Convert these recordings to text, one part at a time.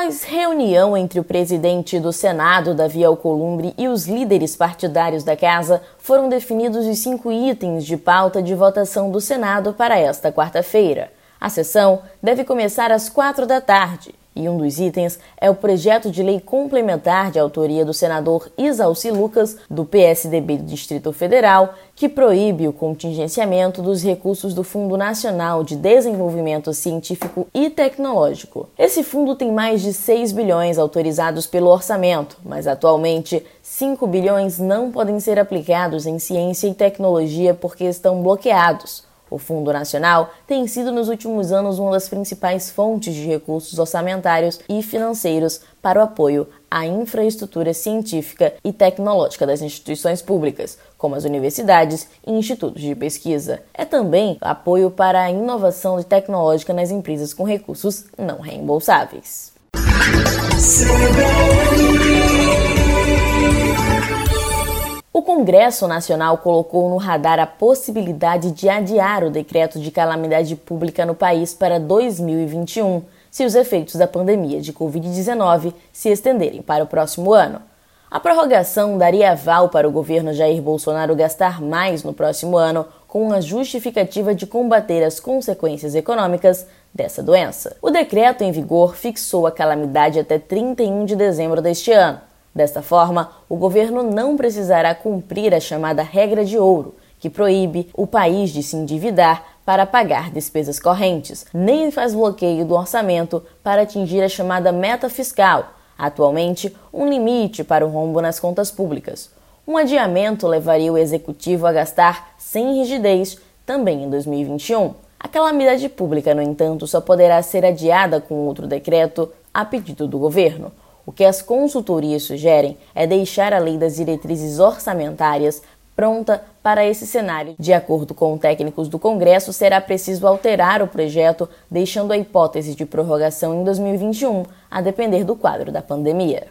Após reunião entre o presidente do Senado, Davi Alcolumbre, e os líderes partidários da casa, foram definidos os cinco itens de pauta de votação do Senado para esta quarta-feira. A sessão deve começar às quatro da tarde e um dos itens é o projeto de lei complementar de autoria do senador Isalci Lucas, do PSDB do Distrito Federal, que proíbe o contingenciamento dos recursos do Fundo Nacional de Desenvolvimento Científico e Tecnológico. Esse fundo tem mais de 6 bilhões autorizados pelo orçamento, mas atualmente 5 bilhões não podem ser aplicados em ciência e tecnologia porque estão bloqueados o Fundo Nacional tem sido nos últimos anos uma das principais fontes de recursos orçamentários e financeiros para o apoio à infraestrutura científica e tecnológica das instituições públicas, como as universidades e institutos de pesquisa. É também apoio para a inovação tecnológica nas empresas com recursos não reembolsáveis. Congresso Nacional colocou no radar a possibilidade de adiar o decreto de calamidade pública no país para 2021, se os efeitos da pandemia de Covid-19 se estenderem para o próximo ano. A prorrogação daria aval para o governo Jair Bolsonaro gastar mais no próximo ano com a justificativa de combater as consequências econômicas dessa doença. O decreto em vigor fixou a calamidade até 31 de dezembro deste ano. Desta forma, o governo não precisará cumprir a chamada regra de ouro, que proíbe o país de se endividar para pagar despesas correntes, nem faz bloqueio do orçamento para atingir a chamada meta fiscal, atualmente um limite para o rombo nas contas públicas. Um adiamento levaria o executivo a gastar sem rigidez também em 2021. A calamidade pública, no entanto, só poderá ser adiada com outro decreto a pedido do governo. O que as consultorias sugerem é deixar a lei das diretrizes orçamentárias pronta para esse cenário. De acordo com técnicos do Congresso, será preciso alterar o projeto, deixando a hipótese de prorrogação em 2021, a depender do quadro da pandemia.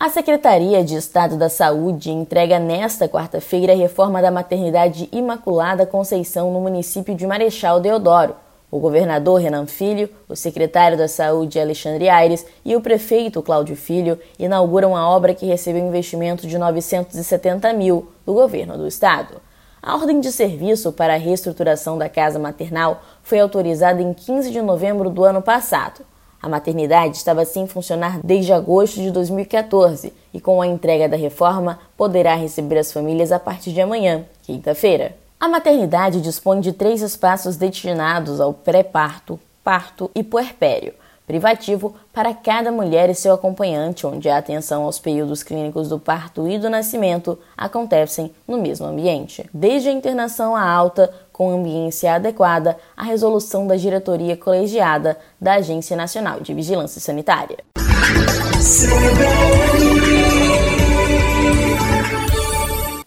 A Secretaria de Estado da Saúde entrega nesta quarta-feira a reforma da Maternidade Imaculada Conceição no município de Marechal Deodoro. O governador Renan Filho, o secretário da Saúde Alexandre Aires e o prefeito Cláudio Filho inauguram a obra que recebeu investimento de 970 mil do governo do estado. A ordem de serviço para a reestruturação da casa maternal foi autorizada em 15 de novembro do ano passado. A maternidade estava sem funcionar desde agosto de 2014 e, com a entrega da reforma, poderá receber as famílias a partir de amanhã, quinta-feira. A maternidade dispõe de três espaços destinados ao pré-parto, parto e puerpério, privativo para cada mulher e seu acompanhante, onde a atenção aos períodos clínicos do parto e do nascimento acontecem no mesmo ambiente. Desde a internação à alta, com ambiência adequada, a resolução da diretoria colegiada da Agência Nacional de Vigilância Sanitária.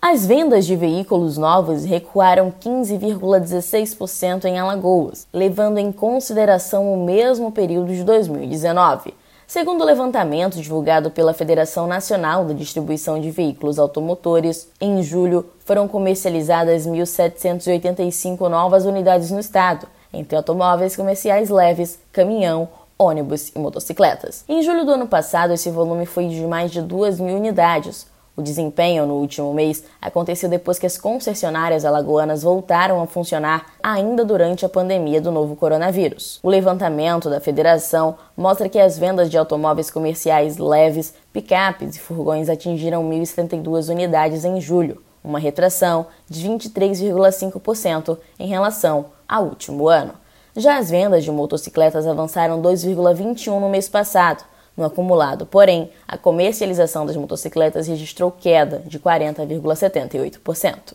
As vendas de veículos novos recuaram 15,16% em Alagoas, levando em consideração o mesmo período de 2019. Segundo o levantamento divulgado pela Federação Nacional da Distribuição de Veículos Automotores, em julho foram comercializadas 1.785 novas unidades no estado, entre automóveis comerciais leves, caminhão, ônibus e motocicletas. Em julho do ano passado, esse volume foi de mais de 2 mil unidades, o desempenho no último mês aconteceu depois que as concessionárias alagoanas voltaram a funcionar ainda durante a pandemia do novo coronavírus. O levantamento da federação mostra que as vendas de automóveis comerciais leves, picapes e furgões atingiram 1.072 unidades em julho, uma retração de 23,5% em relação ao último ano. Já as vendas de motocicletas avançaram 2,21 no mês passado no acumulado. Porém, a comercialização das motocicletas registrou queda de 40,78%.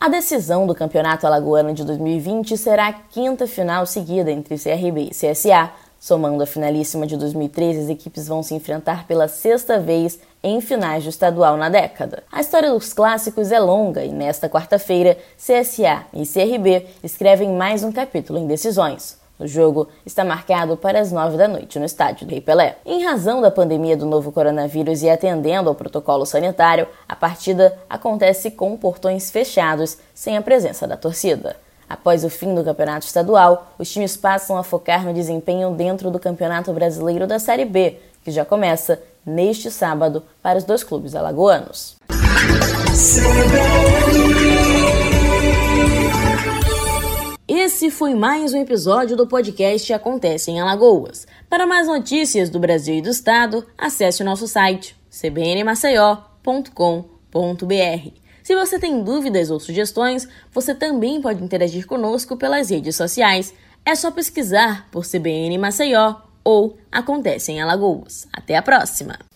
A decisão do Campeonato Alagoano de 2020 será a quinta final seguida entre CRB e CSA. Somando a finalíssima de 2013, as equipes vão se enfrentar pela sexta vez em finais do estadual na década. A história dos clássicos é longa e nesta quarta-feira, CSA e CRB escrevem mais um capítulo em decisões. O jogo está marcado para as nove da noite no estádio Rei Pelé. Em razão da pandemia do novo coronavírus e atendendo ao protocolo sanitário, a partida acontece com portões fechados, sem a presença da torcida. Após o fim do campeonato estadual, os times passam a focar no desempenho dentro do Campeonato Brasileiro da Série B, que já começa neste sábado para os dois clubes alagoanos. Esse foi mais um episódio do podcast Acontece em Alagoas. Para mais notícias do Brasil e do Estado, acesse o nosso site cbnmaceió.com.br. Se você tem dúvidas ou sugestões, você também pode interagir conosco pelas redes sociais. É só pesquisar por CBN Maceió ou Acontece em Alagoas. Até a próxima!